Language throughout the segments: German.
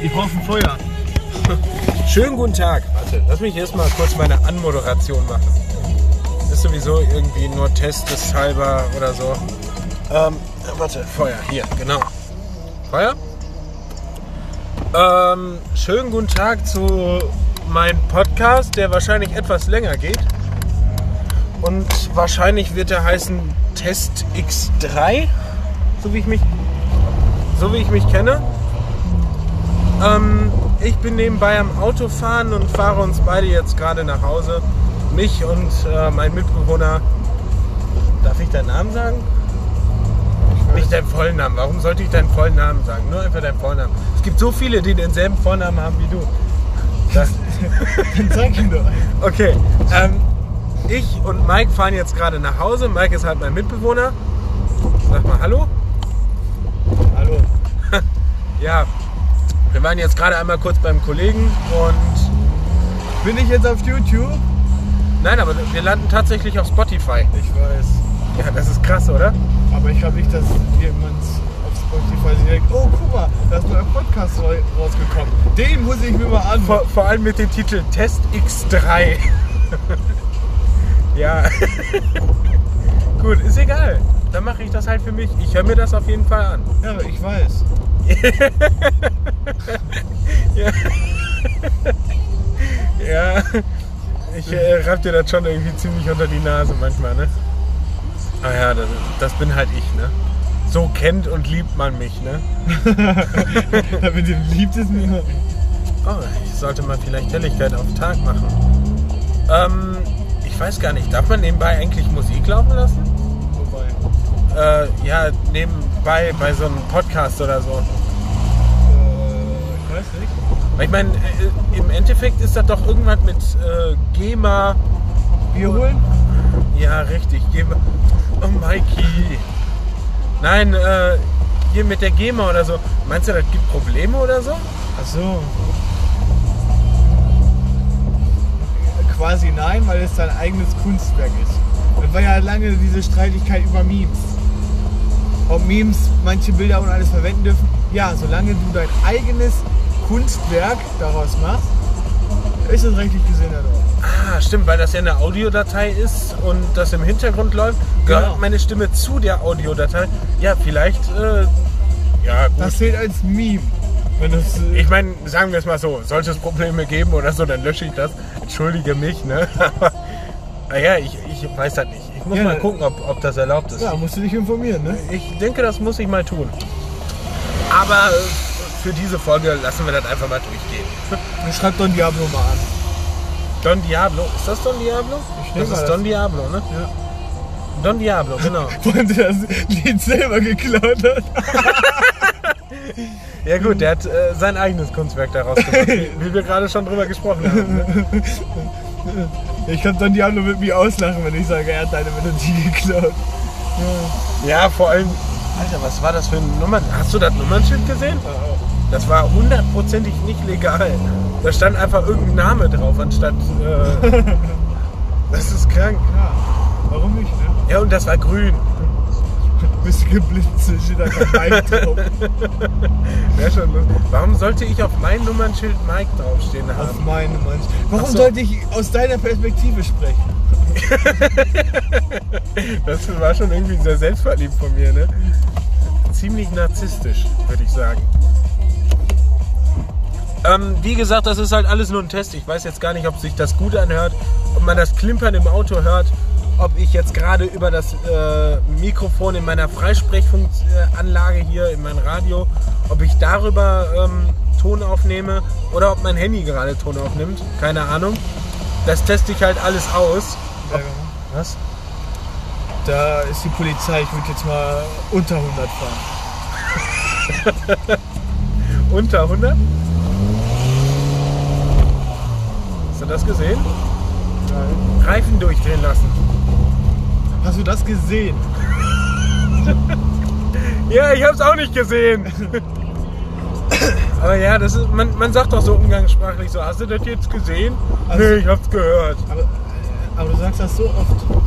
Ich brauche ein Feuer. Schönen guten Tag. Warte, lass mich erstmal kurz meine Anmoderation machen. Ist sowieso irgendwie nur testeshalber oder so. Ähm, warte, Feuer, hier, genau. Feuer? Ähm, schönen guten Tag zu meinem Podcast, der wahrscheinlich etwas länger geht. Und wahrscheinlich wird er heißen Test X3, so wie ich mich, so wie ich mich kenne. Ähm, ich bin nebenbei am Autofahren und fahre uns beide jetzt gerade nach Hause. Mich und äh, mein Mitbewohner. Darf ich deinen Namen sagen? Nicht deinen vollen Namen. Warum sollte ich deinen vollen Namen sagen? Nur einfach deinen vollen Namen. Es gibt so viele, die denselben Vornamen haben wie du. Das, Dann zeig ihn doch. okay. Ähm, ich und Mike fahren jetzt gerade nach Hause. Mike ist halt mein Mitbewohner. Sag mal Hallo. Hallo. Ja, wir waren jetzt gerade einmal kurz beim Kollegen und Bin ich jetzt auf YouTube? nein, aber wir landen tatsächlich auf Spotify. Ich weiß. Ja, das ist krass, oder? Aber ich glaube nicht, dass jemand auf Spotify sich denkt, oh guck mal, da ist ein neuer Podcast ra- rausgekommen. Den muss ich mir mal an. Vor, vor allem mit dem Titel Test X3. ja. Gut, ist egal. Dann mache ich das halt für mich. Ich höre mir das auf jeden Fall an. Ja, ich weiß. Ja. Ich äh, raff dir das schon irgendwie ziemlich unter die Nase manchmal, ne? Ah ja, das, das bin halt ich, ne? So kennt und liebt man mich, ne? Da mit dem liebt es mir. Oh, ich sollte mal vielleicht Helligkeit auf Tag machen. Ähm, ich weiß gar nicht, darf man nebenbei eigentlich Musik laufen lassen? Wobei. Äh, ja, nebenbei bei so einem Podcast oder so. Ich weiß nicht. Weil Ich meine, äh, im Endeffekt ist das doch irgendwas mit äh, GEMA. Bier holen? Ja, richtig, GEMA. Oh, Mikey. Nein, äh, hier mit der GEMA oder so. Meinst du, das gibt Probleme oder so? Ach so. Quasi nein, weil es dein eigenes Kunstwerk ist. Das war ja lange diese Streitigkeit über Memes. Ob Memes manche Bilder und alles verwenden dürfen. Ja, solange du dein eigenes Kunstwerk daraus machst, ist es rechtlich gesehen ja doch. Ah, stimmt, weil das ja eine Audiodatei ist und das im Hintergrund läuft, gehört Genau. meine Stimme zu der Audiodatei. Ja, vielleicht, äh, ja, gut. Das zählt als Meme. Wenn das, äh, Ich meine, sagen wir es mal so, sollte es Probleme geben oder so, dann lösche ich das. Entschuldige mich, ne? Aber, naja, ich, ich weiß das nicht. Ich muss Ja, mal gucken, ob, ob das erlaubt ist. ja, musst du dich informieren, ne? Ich denke, das muss ich mal tun. Aber äh, für diese Folge lassen wir das einfach mal durchgehen. Dann schreib Don Diablo mal an. Don Diablo, ist das Don Diablo? Ich das ist mal, Don das- Diablo, ne? Ja. Don Diablo, genau. Wo der das Lied selber geklaut hat. Ja gut, der hat äh, sein eigenes Kunstwerk daraus gemacht, wie, wie wir gerade schon drüber gesprochen haben. Ne? Ich kann Don Diablo mit mir auslachen, wenn ich sage, er hat deine Melodie geklaut. Ja, vor allem, Alter, was war das für ein Nummer? Hast du das Nummernschild gesehen? Das war hundertprozentig nicht legal. Da stand einfach irgendein Name drauf, anstatt. Äh, das ist krank. Ja, warum nicht, ne? Ja, und das war grün. Du geblitzt, da Mike drauf. Wäre schon lustig. Warum sollte ich auf mein Nummernschild Mike draufstehen Auf haben? meine Mann. Warum Ach so. sollte ich aus deiner Perspektive sprechen? Das war schon irgendwie sehr selbstverliebt von mir, ne? Ziemlich narzisstisch, würde ich sagen. Ähm, wie gesagt, das ist halt alles nur ein Test. Ich weiß jetzt gar nicht, ob sich das gut anhört, ob man das Klimpern im Auto hört, ob ich jetzt gerade über das äh, Mikrofon in meiner Freisprechanlage hier in mein Radio, ob ich darüber ähm, Ton aufnehme oder ob mein Handy gerade Ton aufnimmt. Keine Ahnung. Das teste ich halt alles aus. Ob, was? Da ist die Polizei, ich würde jetzt mal unter 100 fahren. Unter 100? Hast du das gesehen? Nein. Reifen durchdrehen lassen. Hast du das gesehen? Ja, ich hab's auch nicht gesehen. Aber ja, das ist, man, man sagt doch so umgangssprachlich so, hast du das jetzt gesehen? Also- nee, ich hab's gehört. Aber, aber du sagst das so oft.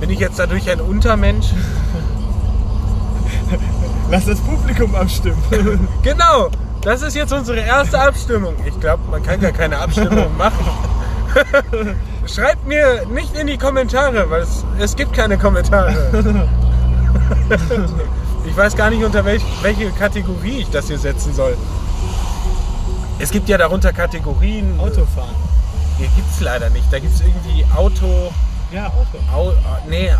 Bin ich jetzt dadurch ein Untermensch? Lass das Publikum abstimmen. Genau, das ist jetzt unsere erste Abstimmung. Ich glaube, man kann gar keine Abstimmung machen. Schreibt mir nicht in die Kommentare, weil es, es gibt keine Kommentare. Ich weiß gar nicht, unter welch, welche Kategorie ich das hier setzen soll. Es gibt ja darunter Kategorien. Autofahren. Hier gibt es leider nicht. Da gibt es irgendwie Auto. Ja, Auto. Au, nee,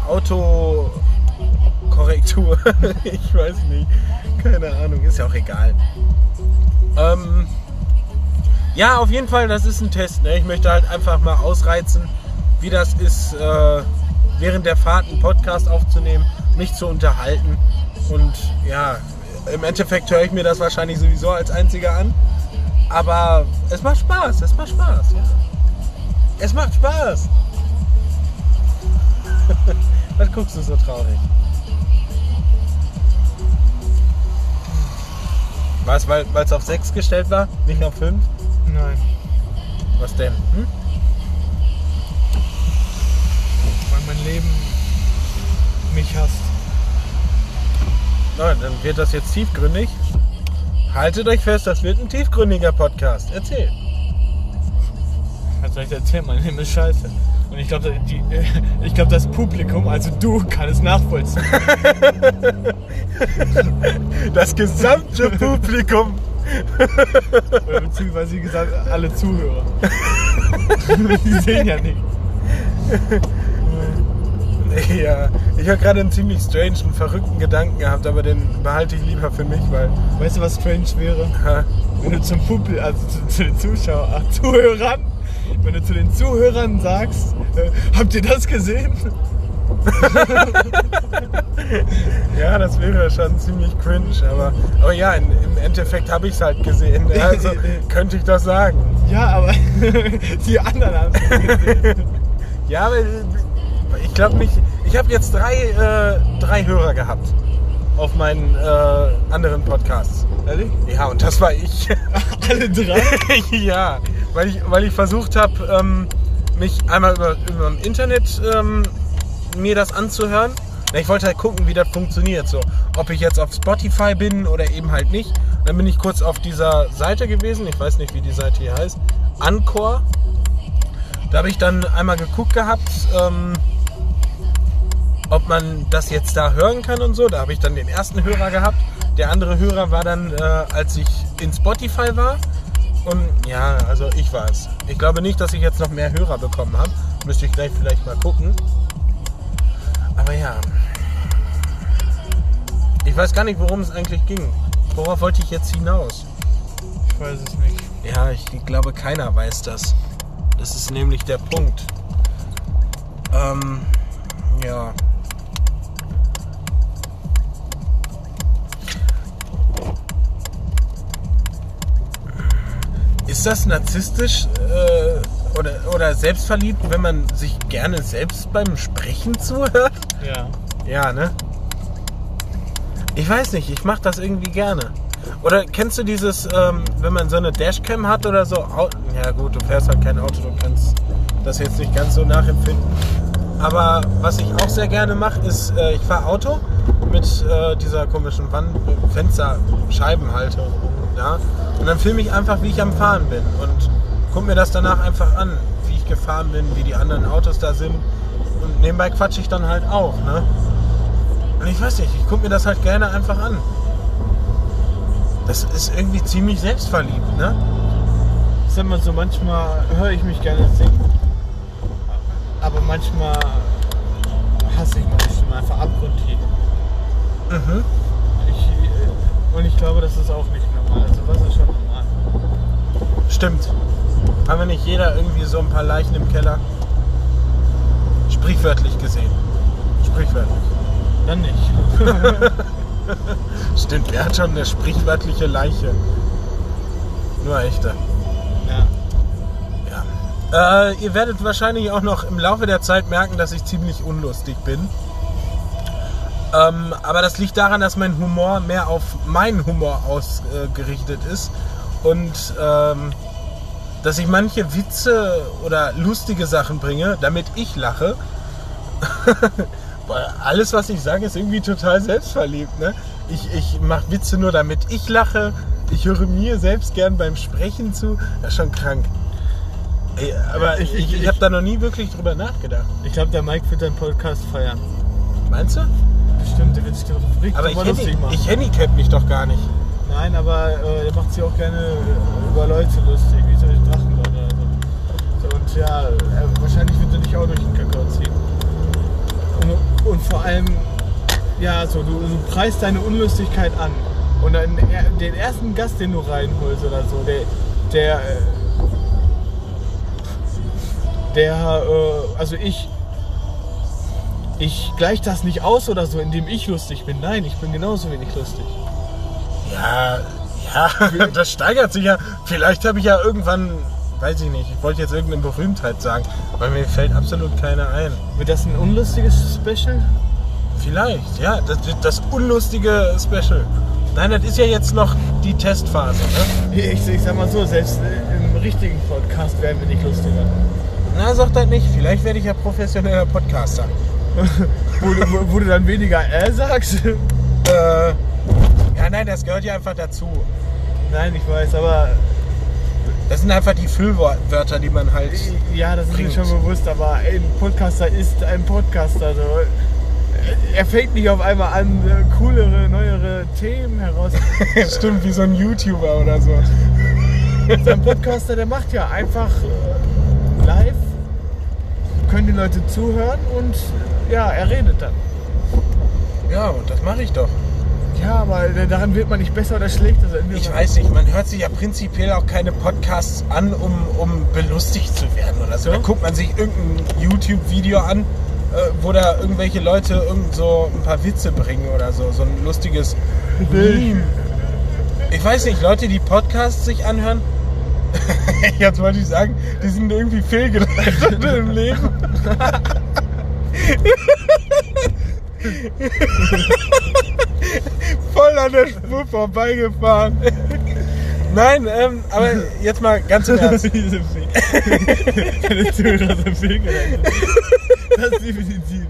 Autokorrektur. ich weiß nicht. Keine Ahnung, ist ja auch egal. Ähm, ja, auf jeden Fall, das ist ein Test. Ne? Ich möchte halt einfach mal ausreizen, wie das ist, äh, während der Fahrt einen Podcast aufzunehmen, mich zu unterhalten. Und ja, im Endeffekt höre ich mir das wahrscheinlich sowieso als einziger an. Aber es macht Spaß, es macht Spaß, ja. Es macht Spaß. Was guckst du so traurig? Was, weil es auf 6 gestellt war, nicht auf 5? Nein. Was denn? Hm? Weil mein Leben mich hasst. Nein, dann wird das jetzt tiefgründig. Haltet euch fest, das wird ein tiefgründiger Podcast. Erzähl. Was soll ich erzählen? Mein Leben ist scheiße. Und ich glaube, ich glaub, das Publikum, also du, kann es nachvollziehen. Das gesamte Publikum. Oder beziehungsweise wie gesagt, alle Zuhörer. Die sehen ja nicht. Ja, ich habe gerade einen ziemlich strange und verrückten Gedanken gehabt, aber den behalte ich lieber für mich, weil. Weißt du, was strange wäre? Ha, Wenn du zum Publikum, also zu, zu den Zuschauern, Zuhörern, wenn du zu den Zuhörern sagst, äh, habt ihr das gesehen? ja, das wäre schon ziemlich cringe, aber, aber ja, in, im Endeffekt habe ich es halt gesehen. ja, Also könnte ich das sagen. Ja, aber die anderen haben es gesehen. Ja, aber ich glaube nicht. Ich habe jetzt drei, äh, drei Hörer gehabt auf meinen äh, anderen Podcasts. Ehrlich? Ja, und das war ich. Alle drei? ja, weil ich, weil ich versucht habe, ähm, mich einmal über, über im Internet ähm, mir das anzuhören. Ich wollte halt gucken, wie das funktioniert. So, ob ich jetzt auf Spotify bin oder eben halt nicht. Dann bin ich kurz auf dieser Seite gewesen. Ich weiß nicht, wie die Seite hier heißt. Anchor. Da habe ich dann einmal geguckt gehabt, ähm, ob man das jetzt da hören kann und so. Da habe ich dann den ersten Hörer gehabt. Der andere Hörer war dann, äh, als ich in Spotify war. Und ja, also ich es. Ich glaube nicht, dass ich jetzt noch mehr Hörer bekommen habe. Müsste ich gleich vielleicht mal gucken. Aber ja. Ich weiß gar nicht, worum es eigentlich ging. Worauf wollte ich jetzt hinaus? Ich weiß es nicht. Ja, ich glaube, keiner weiß das. Das ist nämlich der Punkt. Ähm, ja. Ist das narzisstisch äh, oder, oder selbstverliebt, wenn man sich gerne selbst beim Sprechen zuhört? Ja. Ja, ne? Ich weiß nicht, ich mache das irgendwie gerne. Oder kennst du dieses, ähm, wenn man so eine Dashcam hat oder so? Au ja gut, du fährst halt kein Auto, du kannst das jetzt nicht ganz so nachempfinden. Aber was ich auch sehr gerne mache, ist, äh, ich fahre Auto mit äh, dieser komischen Wand Fensterscheibenhalterung. Ja? Und dann filme ich einfach, wie ich am Fahren bin. Und guck mir das danach einfach an, wie ich gefahren bin, wie die anderen Autos da sind. Und nebenbei quatsche ich dann halt auch. Ne? Und ich weiß nicht, ich gucke mir das halt gerne einfach an. Das ist irgendwie ziemlich selbstverliebt, ne? Ich sag mal so, manchmal höre ich mich gerne singen. Aber manchmal hasse ich meine Stimme einfach abgrundtief. Mhm. Und ich glaube, das ist auch nicht normal. Also was ist schon normal? Stimmt. Haben wir nicht jeder irgendwie so ein paar Leichen im Keller? Sprichwörtlich gesehen. Sprichwörtlich. Dann nicht. Stimmt, wer hat schon eine sprichwörtliche Leiche? Nur echte. ja. Ja. Äh, ihr werdet wahrscheinlich auch noch im Laufe der Zeit merken, dass ich ziemlich unlustig bin. Ähm, aber das liegt daran, dass mein Humor mehr auf meinen Humor ausgerichtet ist und ähm, dass ich manche Witze oder lustige Sachen bringe, damit ich lache. Alles, was ich sage, ist irgendwie total selbstverliebt. Ne? Ich, ich mache Witze nur, damit ich lache. Ich höre mir selbst gern beim Sprechen zu. Das ist schon krank. Ey, aber ich, ich, ich habe da noch nie wirklich drüber nachgedacht. Ich glaube, der Mike wird deinen Podcast feiern. Meinst du? Bestimmt, der wird sich darüber richtig Aber ich, lustig machen. ich handicap mich doch gar nicht. Nein, aber äh, er macht sich auch gerne äh, über Leute lustig, wie solche Drachenleute oder so. so. Und ja, er, wahrscheinlich wird er dich auch durch den Kakao ziehen. Und, und vor allem, ja, so, du, du preist deine Unlustigkeit an. Und dann er- den ersten Gast, den du reinholst oder so, der, der, äh, der, äh, also ich, ich gleich das nicht aus oder so, indem ich lustig bin. Nein, ich bin genauso wenig lustig. Ja, ja, das steigert sich ja. Vielleicht habe ich ja irgendwann, weiß ich nicht, ich wollte jetzt irgendeine Berühmtheit sagen, weil mir fällt absolut keine ein. Wird das ein unlustiges Special? Vielleicht, ja, das, das unlustige Special. Nein, das ist ja jetzt noch die Testphase. Ne? Ich, ich sag mal so, selbst äh, im richtigen Podcast werden wir nicht lustiger. Na, sag das nicht. Vielleicht werde ich ja professioneller Podcaster. Wo, du- wo, wo du dann weniger äh sagst. Äh, ja, nein, das gehört ja einfach dazu. Nein, ich weiß, aber Das sind einfach die Füllwörter, die man halt. ja, das ist mir schon bewusst, aber ein Podcaster ist ein Podcaster. So. Er fängt nicht auf einmal an, äh, coolere, neuere Themen heraus. Stimmt, wie so ein YouTuber oder so. Sein Podcaster, der macht ja einfach live, können die Leute zuhören und ja, er redet dann. Ja, und das mache ich doch. Ja, aber daran wird man nicht besser oder schlechter. Ich weiß nicht, man hört sich ja prinzipiell auch keine Podcasts an, um, um belustigt zu werden oder so. Ja. Da guckt man sich irgendein YouTube-Video an, äh, wo da irgendwelche Leute irgend so ein paar Witze bringen oder so. So ein lustiges Meme. Ich weiß nicht, Leute, die Podcasts sich anhören, jetzt wollte ich sagen, die sind irgendwie fehlgeleitet im Leben. Voll an der Spur vorbeigefahren. Nein, ähm, aber jetzt mal ganz im Ernst. Diese Deine Zuhörer sind fehlgeleitet. Das ist definitiv.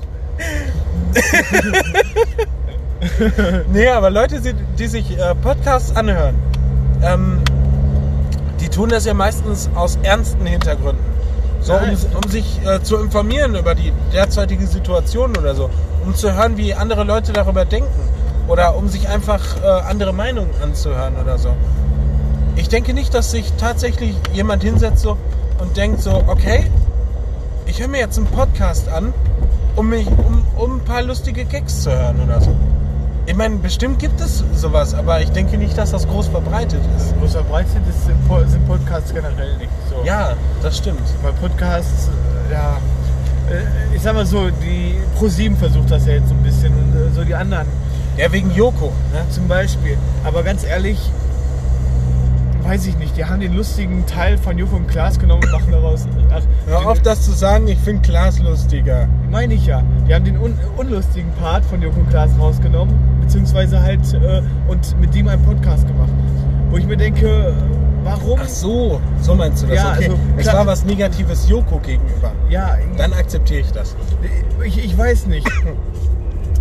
Nee, aber Leute, die, die sich äh, Podcasts anhören, ähm, die tun das ja meistens aus ernsten Hintergründen. So, um, um sich äh, zu informieren über die derzeitige Situation oder so. Um zu hören, wie andere Leute darüber denken. Oder um sich einfach äh, andere Meinungen anzuhören oder so. Ich denke nicht, dass sich tatsächlich jemand hinsetzt so und denkt so, okay, ich höre mir jetzt einen Podcast an, um, mich, um, um ein paar lustige Gags zu hören oder so. Ich meine, bestimmt gibt es sowas, aber ich denke nicht, dass das groß verbreitet ist. Groß verbreitet ist, sind sind Podcasts generell nicht so. Ja, das stimmt. Weil Podcasts, äh, ja. äh, Ich sag mal so, die Pro7 versucht das ja jetzt so ein bisschen und äh, so die anderen. Ja, wegen Joko. Ne, zum Beispiel. Aber ganz ehrlich, weiß ich nicht, die haben den lustigen Teil von Joko und Klaas genommen und machen daraus. Ach, Hör auf, das zu sagen, ich finde Klaas lustiger. Meine ich ja. Die haben den un unlustigen Part von Joko und Klaas rausgenommen, beziehungsweise halt äh, und mit dem einen Podcast gemacht. Wo ich mir denke, warum? Ach so, so meinst du das? Ja, okay. also, es war was Negatives Joko gegenüber. Ja, Dann akzeptiere ich das. ich, ich weiß nicht.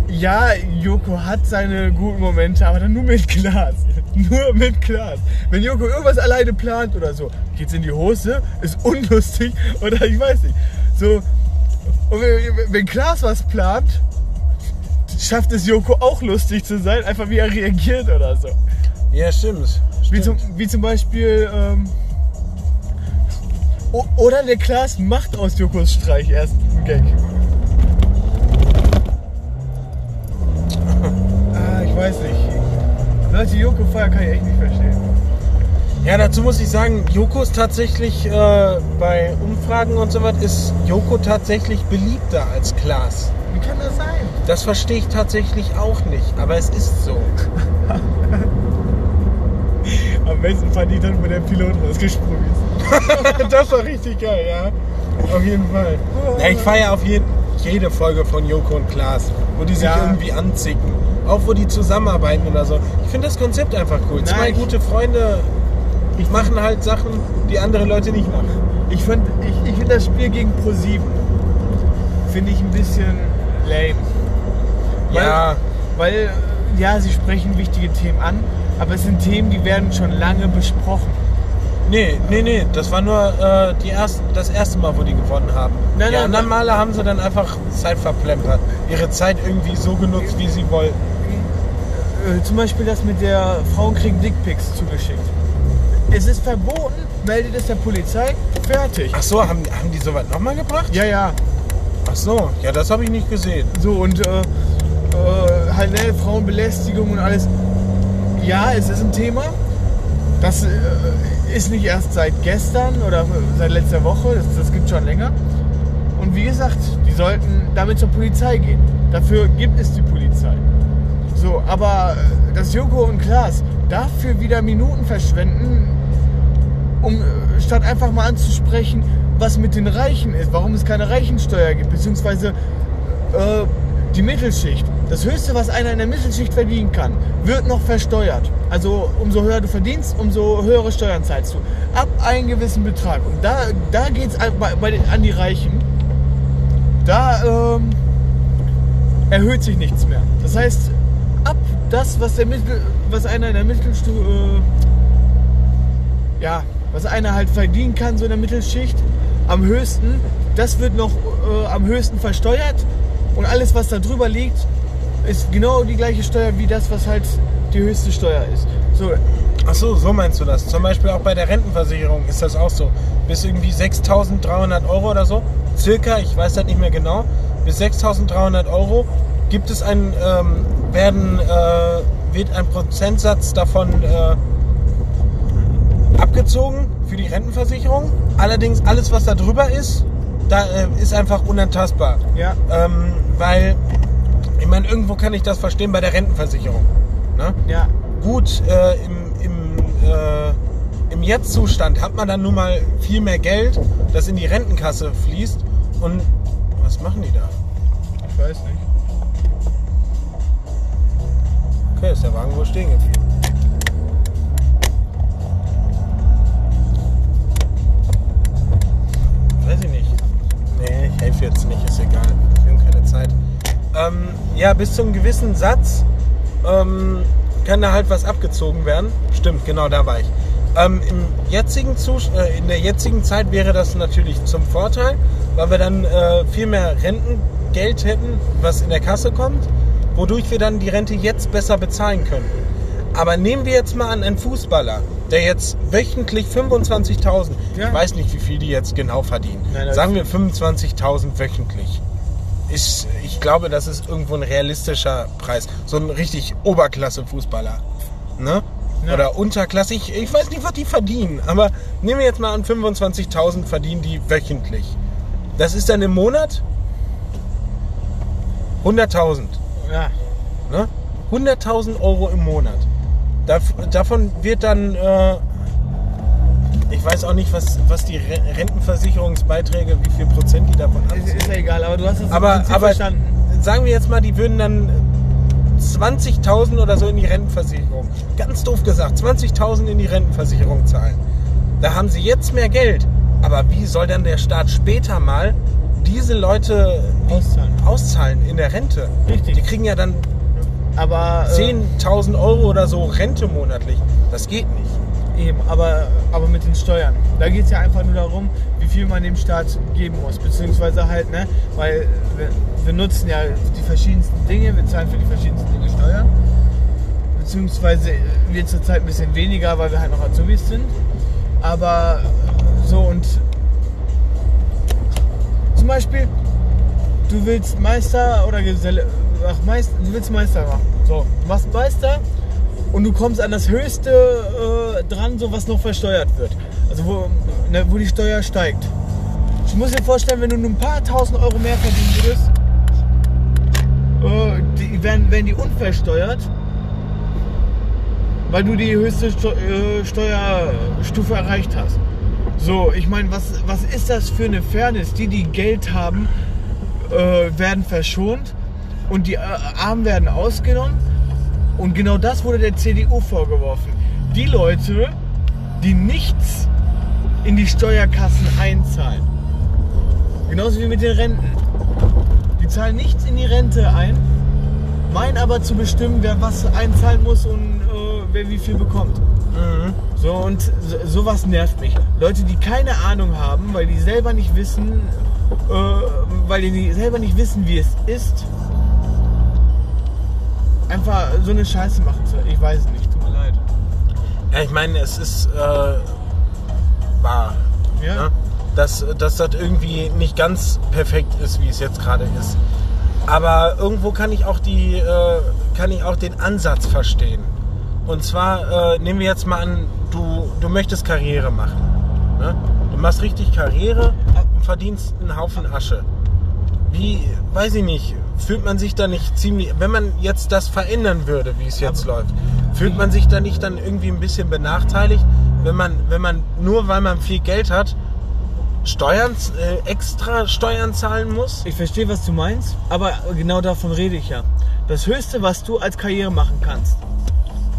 Ja, Joko hat seine guten Momente, aber dann nur mit Klaas. Nur mit Klaas. Wenn Joko irgendwas alleine plant oder so, geht's in die Hose, ist unlustig oder ich weiß nicht. So, und wenn, wenn Klaas was plant, schafft es Joko auch lustig zu sein, einfach wie er reagiert oder so. Ja, stimmt. Wie stimmt. zum, wie zum Beispiel, ähm, o- oder der Klaas macht aus Jokos Streich erst einen Gag. ah, ich weiß nicht. Leute, Joko Feuer kann ich echt nicht. Ja, dazu muss ich sagen, Joko ist tatsächlich äh, bei Umfragen und so was, ist Joko tatsächlich beliebter als Klaas. Wie kann das sein? Das verstehe ich tatsächlich auch nicht, aber es ist so. Am besten fand ich dann, wo der Pilot rausgesprungen ist. das war richtig geil, ja. Auf jeden Fall. Ja, ich feiere auf jeden, jede Folge von Joko und Klaas, wo die sich Ja. irgendwie anzicken. Auch wo die zusammenarbeiten oder so. Ich finde das Konzept einfach cool. Zwei Nein, ich- gute Freunde machen halt Sachen, die andere Leute nicht machen. Ich finde ich, ich find das Spiel gegen Pro7 finde ich ein bisschen lame. Weil, Ja. Weil ja, sie sprechen wichtige Themen an, aber es sind Themen, die werden schon lange besprochen. Nee, nee, nee, das war nur äh, die erst, das erste Mal, wo die gewonnen haben. Nein, die nein, anderen Male haben sie dann einfach Zeit verplempert. Ihre Zeit irgendwie so genutzt, wie sie wollten. Äh, zum Beispiel das mit der Frauen kriegen Dickpics zugeschickt. Es ist verboten, meldet es der Polizei, fertig. Ach so, haben, haben die soweit nochmal gebracht? Ja, ja. Ach so, ja, das habe ich nicht gesehen. So und äh, äh, halt ne, Frauenbelästigung und alles. Ja, es ist ein Thema. Das äh, ist nicht erst seit gestern oder seit letzter Woche, das, das gibt schon länger. Und wie gesagt, die sollten damit zur Polizei gehen. Dafür gibt es die Polizei. So, aber dass Joko und Klaas dafür wieder Minuten verschwenden, um äh, statt einfach mal anzusprechen, was mit den Reichen ist, warum es keine Reichensteuer gibt, beziehungsweise äh, die Mittelschicht. Das Höchste, was einer in der Mittelschicht verdienen kann, wird noch versteuert. Also umso höher du verdienst, umso höhere Steuern zahlst du. Ab einem gewissen Betrag. Und da, da geht es an die Reichen. Da ähm, erhöht sich nichts mehr. Das heißt, ab das, was, der Mittel, was einer in der Mittelstufe, äh, ja, was einer halt verdienen kann, so in der Mittelschicht, am höchsten, das wird noch äh, am höchsten versteuert und alles, was da drüber liegt, ist genau die gleiche Steuer wie das, was halt die höchste Steuer ist. So, Ach so, so meinst du das. Zum Beispiel auch bei der Rentenversicherung ist das auch so. Bis irgendwie 6.300 Euro oder so, circa, ich weiß das nicht mehr genau, bis 6.300 Euro gibt es ein, ähm, werden, äh, wird ein Prozentsatz davon äh, abgezogen für die Rentenversicherung. Allerdings alles, was da drüber ist, da äh, ist einfach unantastbar. ja, Ähm, weil, ich meine, irgendwo kann ich das verstehen bei der Rentenversicherung. Ne? ja, Gut, äh, im, im, äh, im Jetzt-Zustand hat man dann nun mal viel mehr Geld, das in die Rentenkasse fließt. Und was machen die da? ich weiß nicht. Okay, ist der Wagen wohl stehen geblieben. Helfe jetzt nicht, ist egal. Wir haben keine Zeit. Ähm, ja, bis zu einem gewissen Satz ähm, kann da halt was abgezogen werden. Stimmt, genau da war ich. Ähm, im jetzigen äh, in der jetzigen Zeit wäre das natürlich zum Vorteil, weil wir dann äh, viel mehr Rentengeld hätten, was in der Kasse kommt, wodurch wir dann die Rente jetzt besser bezahlen können. Aber nehmen wir jetzt mal an einen Fußballer, der jetzt wöchentlich 25.000, Ja. ich weiß nicht, wie viel die jetzt genau verdienen, Nein, sagen wir 25.000 wöchentlich. Ist, ich glaube, das ist irgendwo ein realistischer Preis. So ein richtig Oberklasse-Fußballer. Ne? Ja. Oder Unterklasse. Ich, ich weiß nicht, was die verdienen. Aber nehmen wir jetzt mal an, 25.000 verdienen die wöchentlich. Das ist dann im Monat 100.000. Ja, Ne? 100.000 Euro im Monat. Dav davon wird dann, äh, ich weiß auch nicht, was, was die Re Rentenversicherungsbeiträge, wie viel Prozent die davon ist, abziehen. ist ja egal, aber du hast das Aber, aber verstanden. sagen wir jetzt mal, die würden dann 20.000 oder so in die Rentenversicherung, ganz doof gesagt, 20.000 in die Rentenversicherung zahlen. Da haben sie jetzt mehr Geld. Aber wie soll dann der Staat später mal diese Leute Auszahlen. auszahlen in der Rente? Richtig. Die kriegen ja dann Aber äh, 10.000 Euro oder so Rente monatlich. Das geht nicht. Eben, aber, aber mit den Steuern. Da geht es ja einfach nur darum, wie viel man dem Staat geben muss. Beziehungsweise halt, ne, weil wir, wir nutzen ja die verschiedensten Dinge, wir zahlen für die verschiedensten Dinge Steuern. Beziehungsweise wir zurzeit ein bisschen weniger, weil wir halt noch Azubis sind. Aber so und zum Beispiel, du willst Meister oder Geselle, ach Meister, du willst Meister machen. So, du machst Meister und du kommst an das Höchste äh, dran, so was noch versteuert wird. Also wo, ne, wo die Steuer steigt. Ich muss dir vorstellen, wenn du nur ein paar tausend Euro mehr verdienen würdest, äh, die werden, werden die unversteuert, weil du die höchste Steu äh, Steuerstufe erreicht hast. So, ich meine, was, was ist das für eine Fairness? Die, die Geld haben, äh, werden verschont und die äh, Armen werden ausgenommen. Und genau das wurde der CDU vorgeworfen. Die Leute, die nichts in die Steuerkassen einzahlen. Genauso wie mit den Renten. Die zahlen nichts in die Rente ein meinen aber zu bestimmen, wer was einzahlen muss und äh, wer wie viel bekommt. So und so, sowas nervt mich. Leute, die keine Ahnung haben, weil die selber nicht wissen, äh, weil die selber nicht wissen, wie es ist, einfach so eine Scheiße machen zu. Ich weiß es nicht, tut mir leid. Ja, ich meine, es ist äh, wahr, Ja. ne? dass, dass das irgendwie nicht ganz perfekt ist, wie es jetzt gerade ist. Aber irgendwo kann ich auch die, äh, kann ich auch den Ansatz verstehen. Und zwar äh, nehmen wir jetzt mal an, du, du möchtest Karriere machen. Ne? Du machst richtig Karriere und verdienst einen Haufen Asche. Wie, weiß ich nicht, fühlt man sich da nicht ziemlich, wenn man jetzt das verändern würde, wie es jetzt läuft, fühlt man sich da nicht dann irgendwie ein bisschen benachteiligt, wenn man, wenn man nur weil man viel Geld hat, Steuern, äh, extra Steuern zahlen muss? Ich verstehe, was du meinst, aber genau davon rede ich ja. Das Höchste, was du als Karriere machen kannst,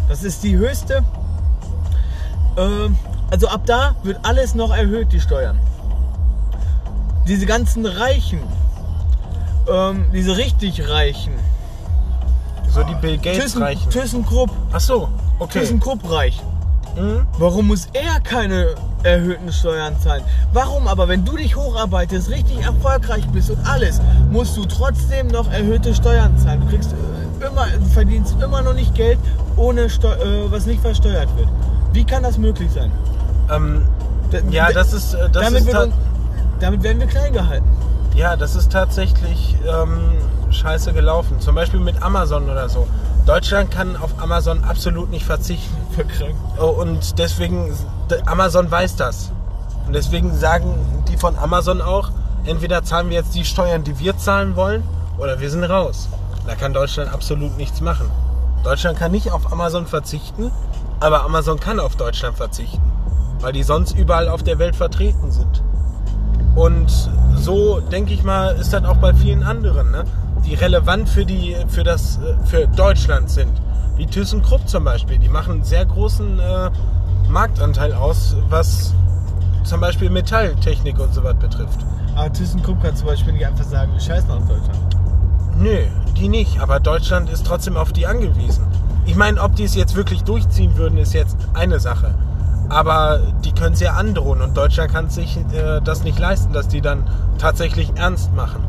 das ist die höchste. ähm, also ab da wird alles noch erhöht, die Steuern. Diese ganzen Reichen, ähm, diese richtig Reichen, So die Bill Gates Thyssen, reichen. ThyssenKrupp, Ach so, okay. ThyssenKrupp reich. Mhm. Warum muss er keine erhöhten Steuern zahlen? Warum aber, wenn du dich hocharbeitest, richtig erfolgreich bist und alles, musst du trotzdem noch erhöhte Steuern zahlen? Du kriegst äh, immer, du verdienst immer noch nicht Geld, ohne Steu äh, was nicht versteuert wird. Wie kann das möglich sein? Ähm, ja, das ist, äh, das damit, ist uns, damit werden wir klein gehalten. Ja, das ist tatsächlich ähm, scheiße gelaufen. Zum Beispiel mit Amazon oder so. Deutschland kann auf Amazon absolut nicht verzichten. Verkrankt. Oh, Und deswegen, Amazon weiß das. Und deswegen sagen die von Amazon auch, entweder zahlen wir jetzt die Steuern, die wir zahlen wollen, oder wir sind raus. Da kann Deutschland absolut nichts machen. Deutschland kann nicht auf Amazon verzichten, aber Amazon kann auf Deutschland verzichten, weil die sonst überall auf der Welt vertreten sind. Und so, denke ich mal, ist das auch bei vielen anderen, ne? die relevant für, die, für, das, äh, für Deutschland sind. Wie ThyssenKrupp zum Beispiel. Die machen einen sehr großen äh, Marktanteil aus, was zum Beispiel Metalltechnik und so was betrifft. Aber ThyssenKrupp kann zum Beispiel nicht einfach sagen, wir scheißen auf Deutschland. Nö, die nicht. Aber Deutschland ist trotzdem auf die angewiesen. Ich meine, ob die es jetzt wirklich durchziehen würden, ist jetzt eine Sache. Aber die können es ja androhen und Deutschland kann sich äh, das nicht leisten, dass die dann tatsächlich ernst machen.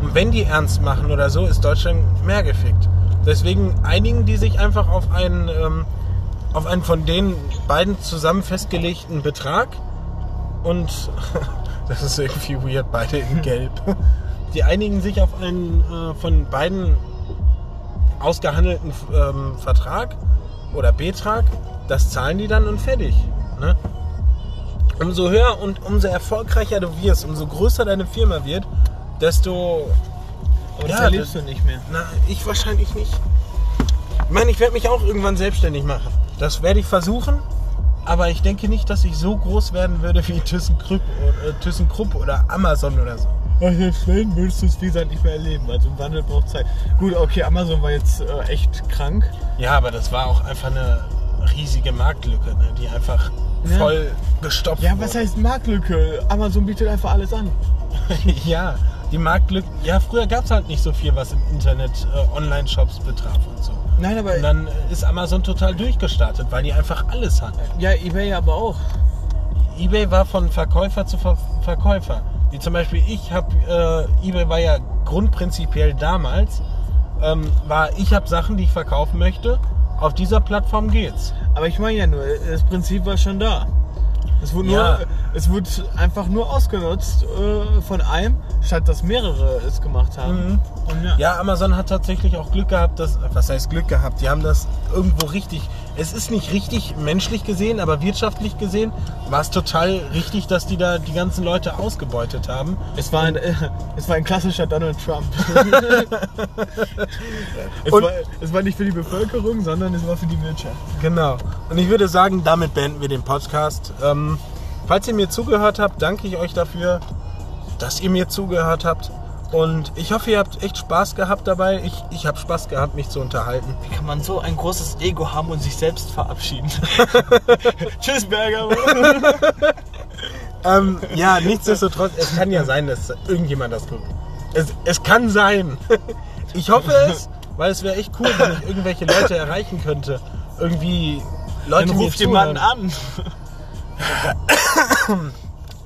Und wenn die ernst machen oder so, ist Deutschland mehr gefickt. Deswegen einigen die sich einfach auf einen, ähm, auf einen von den beiden zusammen festgelegten Betrag und das ist irgendwie weird, beide in Gelb. Die einigen sich auf einen äh, von beiden ausgehandelten ähm, Vertrag oder Betrag. Das zahlen die dann und fertig. Ne? Umso höher und umso erfolgreicher du wirst, umso größer deine Firma wird, desto. Aber das Ja, erlebst das- du nicht mehr. Na, ich wahrscheinlich nicht. Ich meine, ich werde mich auch irgendwann selbstständig machen. Das werde ich versuchen, aber ich denke nicht, dass ich so groß werden würde wie ThyssenKrupp, äh, ThyssenKrupp oder Amazon oder so. Wenn, würdest du es wie gesagt nicht mehr erleben. Also ein Wandel braucht Zeit. Gut, okay, Amazon war jetzt äh, echt krank. Ja, aber das war auch einfach eine riesige Marktlücke, ne, die einfach Ja. voll gestopft Ja, was heißt Marktlücke? Amazon bietet einfach alles an. ja, die Marktlücke. Ja, früher gab es halt nicht so viel, was im Internet äh, Online-Shops betraf und so. Nein, aber Und dann ist Amazon total durchgestartet, weil die einfach alles hatten. ja, eBay aber auch. eBay war von Verkäufer zu Ver Verkäufer. Wie zum Beispiel ich habe, äh, eBay war ja grundprinzipiell damals, ähm, war ich habe Sachen, die ich verkaufen möchte. Auf dieser Plattform geht's. Aber ich meine ja nur, das Prinzip war schon da. Es wurde, Ja. nur, es wurde einfach nur ausgenutzt äh, von einem, statt dass mehrere es gemacht haben. Mhm. Und ja. Ja, Amazon hat tatsächlich auch Glück gehabt, dass, was heißt Glück gehabt? Die haben das irgendwo richtig, es ist nicht richtig menschlich gesehen, aber wirtschaftlich gesehen war es total richtig, dass die da die ganzen Leute ausgebeutet haben. Es, war ein, äh, es war ein klassischer Donald Trump. es, war, es war nicht für die Bevölkerung, sondern es war für die Wirtschaft. Genau. Und ich würde sagen, damit beenden wir den Podcast. Ähm, falls ihr mir zugehört habt, danke ich euch dafür, dass ihr mir zugehört habt. Und ich hoffe, ihr habt echt Spaß gehabt dabei. Ich, ich habe Spaß gehabt, mich zu unterhalten. Wie kann man so ein großes Ego haben und sich selbst verabschieden? Tschüss, Berger. Ähm, ja, nichtsdestotrotz, es kann ja sein, dass irgendjemand das tut. Es, es kann sein. Ich hoffe es, weil es wäre echt cool, wenn ich irgendwelche Leute erreichen könnte. Irgendwie Leute Dann ruft jemanden an.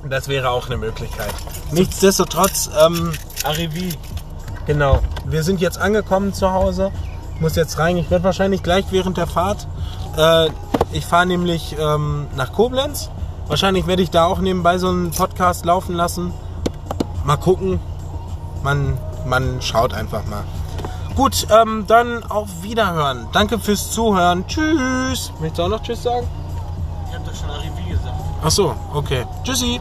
Das wäre auch eine Möglichkeit. Nichtsdestotrotz, ähm, Arrivi. genau. Wir sind jetzt angekommen zu Hause. Ich muss jetzt rein. Ich werde wahrscheinlich gleich während der Fahrt. Äh, ich fahre nämlich ähm, nach Koblenz. Wahrscheinlich werde ich da auch nebenbei so einen Podcast laufen lassen. Mal gucken. Man, man schaut einfach mal. Gut, ähm, dann auf Wiederhören. Danke fürs Zuhören. Tschüss. Möchtest du auch noch Tschüss sagen? Ich hab doch schon Arrivi gesagt. Ach so, okay. Tschüssi.